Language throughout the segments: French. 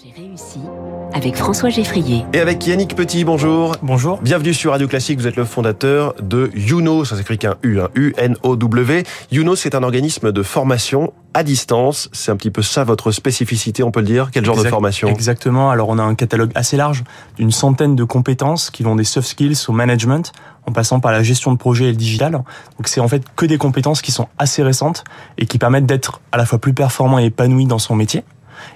J'ai réussi avec François Geffrier. Et avec Yannick Petit, bonjour. Bonjour. Bienvenue sur Radio Classique, vous êtes le fondateur de Youno, ça s'écrit qu'un U, un U-N-O-W. Youno, c'est un organisme de formation à distance. C'est un petit peu ça votre spécificité, on peut le dire. Quel genre Exact- de formation? Exactement. Alors, on a un catalogue assez large d'une centaine de compétences qui vont des soft skills au management, en passant par la gestion de projet et le digital. Donc, c'est en fait que des compétences qui sont assez récentes et qui permettent d'être à la fois plus performant et épanoui dans son métier.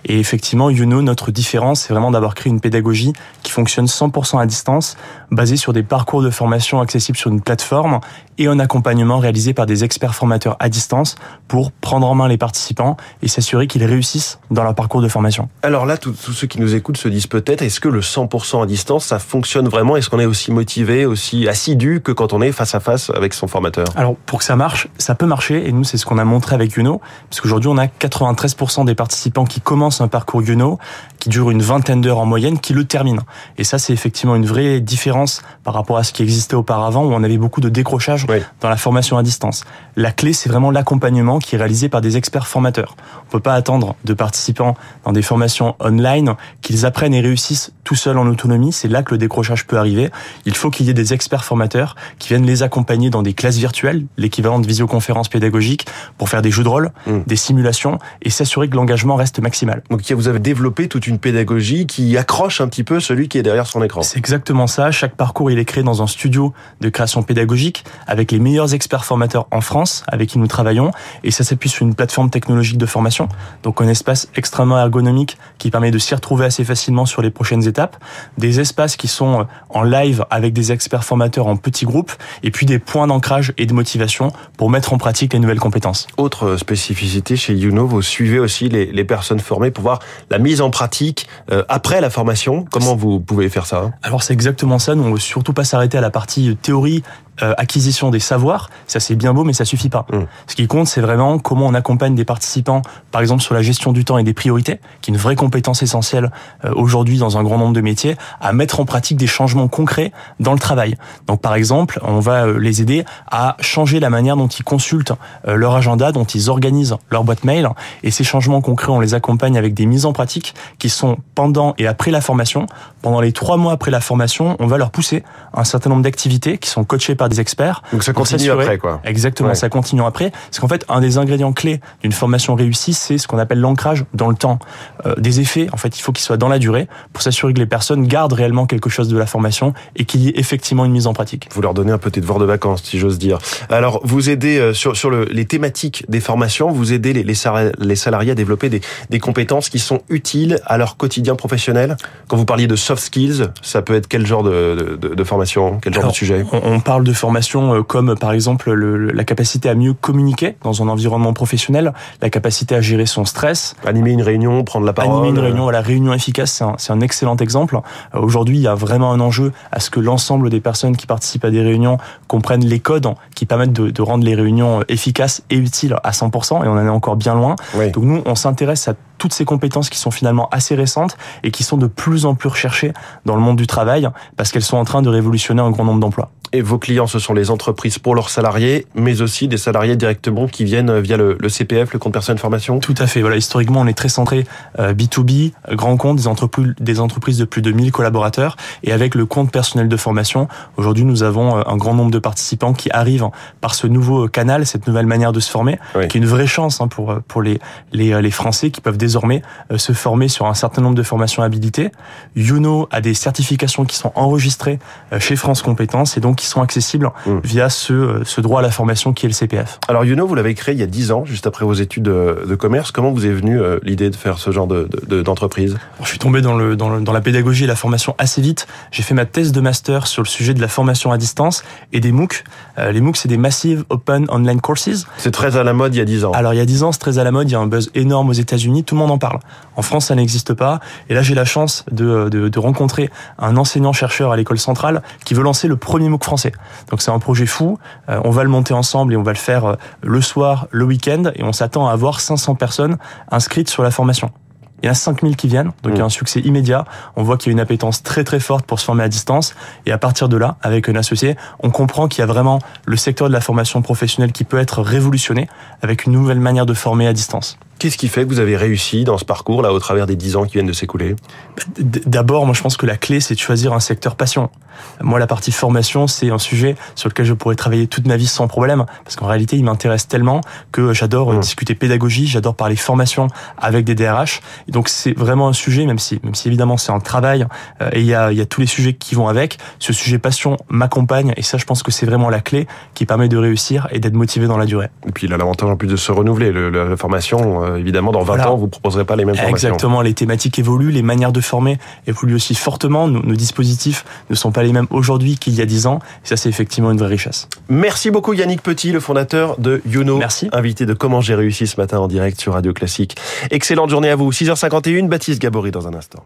Et effectivement, Youno, notre différence, c'est vraiment d'avoir créé une pédagogie fonctionne 100% à distance, basée sur des parcours de formation accessibles sur une plateforme et un accompagnement réalisé par des experts formateurs à distance pour prendre en main les participants et s'assurer qu'ils réussissent dans leur parcours de formation. Alors là, tous tous ceux qui nous écoutent se disent peut-être, est-ce que le 100% à distance, ça fonctionne vraiment? Est-ce qu'on est aussi motivé, aussi assidu que quand on est face à face avec son formateur? Alors pour que ça marche, ça peut marcher et nous c'est ce qu'on a montré avec Youno parce qu'aujourd'hui on a 93% des participants qui commencent un parcours Youno qui dure une vingtaine d'heures en moyenne qui le terminent. Et ça c'est effectivement une vraie différence par rapport à ce qui existait auparavant où on avait beaucoup de décrochage Oui. dans la formation à distance. La clé c'est vraiment l'accompagnement qui est réalisé par des experts formateurs. On peut pas attendre de participants dans des formations online qu'ils apprennent et réussissent tout seuls en autonomie, c'est là que le décrochage peut arriver. Il faut qu'il y ait des experts formateurs qui viennent les accompagner dans des classes virtuelles, l'équivalent de visioconférences pédagogiques, pour faire des jeux de rôle, Mm. des simulations et s'assurer que l'engagement reste maximal. Donc vous avez développé toute une pédagogie qui accroche un petit peu celui qui est derrière son écran. C'est exactement ça. Chaque parcours, il est créé dans un studio de création pédagogique avec les meilleurs experts formateurs en France avec qui nous travaillons. Et ça s'appuie sur une plateforme technologique de formation. Donc un espace extrêmement ergonomique qui permet de s'y retrouver assez facilement sur les prochaines étapes. Des espaces qui sont euh, en live avec des experts formateurs en petits groupes. Et puis des points d'ancrage et de motivation pour mettre en pratique les nouvelles compétences. Autre spécificité chez Youno, vous suivez aussi les, les personnes formées pour voir la mise en pratique euh, après la formation. Comment vous pouvez faire ça hein Alors c'est exactement ça. Nous, on veut surtout pas s'arrêter à la partie théorie, euh, acquisition des savoirs. Ça c'est bien beau, mais ça suffit pas. Mm. Ce qui compte, c'est vraiment comment on accompagne des participants, par exemple sur la gestion du temps et des priorités, qui est une vraie compétence essentielle euh, aujourd'hui dans un grand nombre de métiers, à mettre en pratique des changements concrets dans le travail. Donc par exemple, on va euh, les aider à changer la manière dont ils consultent euh, leur agenda, dont ils organisent leur boîte mail. Et ces changements concrets, on les accompagne avec des mises en pratique qui sont pendant et après la formation. Pendant les trois mois après la formation, on va leur pousser un certain nombre d'activités qui sont coachées par des experts. Donc ça continue après quoi. Exactement, Ouais. ça continue après. Parce qu'en fait, un des ingrédients clés d'une formation réussie, c'est ce qu'on appelle l'ancrage dans le temps. Euh, des effets, en fait, il faut qu'ils soient dans la durée pour s'assurer que les personnes gardent réellement quelque chose de la formation et qu'il y ait effectivement une mise en pratique. Vous leur donnez un peu tes devoirs de vacances, si j'ose dire. Alors, vous aidez euh, sur, sur le, les thématiques des formations, vous aidez les, les, salariés à développer des, des compétences qui sont utiles à leur quotidien professionnel? Quand vous parliez de soft skills, ça peut être quel genre de, de, de formation, quel genre Alors, de sujet? On, on parle de formation euh, comme par exemple le- le- la capacité à mieux communiquer dans un environnement professionnel, la capacité à gérer son stress, Animer une réunion, prendre la parole. Animer une euh, réunion, la réunion efficace, c'est un, c'est un excellent exemple. Euh, Aujourd'hui, il y a vraiment un enjeu à ce que l'ensemble des personnes qui participent à des réunions comprennent les codes qui permettent de, de rendre les réunions euh, efficaces et utiles à 100%, et on en est encore bien loin. oui. Donc nous, on s'intéresse à toutes ces compétences qui sont finalement assez récentes et qui sont de plus en plus recherchées dans le monde du travail parce qu'elles sont en train de révolutionner un grand nombre d'emplois. Et vos clients, ce sont les entreprises pour leurs salariés, mais aussi des salariés directement qui viennent via le, le CPF, le compte personnel de formation? Tout à fait. Voilà, historiquement, on est très centré euh, B2B, euh, grand compte, des entreprises, des entreprises de plus de 1000 collaborateurs. Et avec le compte personnel de formation, aujourd'hui, nous avons euh, un grand nombre de participants qui arrivent par ce nouveau canal, cette nouvelle manière de se former, Oui. qui est une vraie chance hein, pour, euh, pour les, les, euh, les Français qui peuvent désormais euh, se former sur un certain nombre de formations habilitées. Youno a des certifications qui sont enregistrées euh, chez France Compétences et donc qui sont accessibles Mm. via ce, euh, ce droit à la formation qui est le CPF. Alors Youno, vous l'avez créé il y a 10 ans, juste après vos études de, de commerce. Comment vous est venue l'idée de faire ce genre de- de- de- d'entreprise? Je suis tombé dans, le, dans, le- dans la pédagogie et la formation assez vite. J'ai fait ma thèse de master sur le sujet de la formation à distance et des MOOC. Les MOOC, c'est des Massive Open Online Courses. C'est très à la mode il y a 10 ans. Alors, il y a 10 ans, c'est très à la mode. Il y a un buzz énorme aux États-Unis. Tout le monde en parle. En France, ça n'existe pas. Et là, j'ai la chance de, de, de rencontrer un enseignant-chercheur à l'école centrale qui veut lancer le premier MOOC français. Donc, c'est un projet fou. Euh, on va le monter ensemble et on va le faire euh, le soir, le week-end. Et on s'attend à avoir 500 personnes inscrites sur la formation. Il y en a 5000 qui viennent, donc il y a un succès immédiat. On voit qu'il y a une appétence très très forte pour se former à distance. Et à partir de là, avec un associé, on comprend qu'il y a vraiment le secteur de la formation professionnelle qui peut être révolutionné avec une nouvelle manière de former à distance. Qu'est-ce qui fait que vous avez réussi dans ce parcours là au travers des dix ans qui viennent de s'écouler D'abord, moi je pense que la clé c'est de choisir un secteur passion. Moi la partie formation c'est un sujet sur lequel je pourrais travailler toute ma vie sans problème parce qu'en réalité il m'intéresse tellement que j'adore mmh. discuter pédagogie, j'adore parler formation avec des DRH. Et donc c'est vraiment un sujet même si même si évidemment c'est un travail euh, et il y a, y a tous les sujets qui vont avec. Ce sujet passion m'accompagne et ça je pense que c'est vraiment la clé qui permet de réussir et d'être motivé dans la durée. Et puis il a l'avantage en plus de se renouveler. Le, la formation, euh, évidemment, dans 20 ans, vous proposerez pas les mêmes formations. Exactement, les thématiques évoluent, les manières de former évoluent aussi fortement. Nos, nos dispositifs ne sont pas les mêmes aujourd'hui qu'il y a 10 ans. Et ça, c'est effectivement une vraie richesse. Merci beaucoup Yannick Petit, le fondateur de Youno. Merci. Invité de Comment j'ai réussi ce matin en direct sur Radio Classique. Excellente journée à vous. 6h51, Baptiste Gabory dans un instant.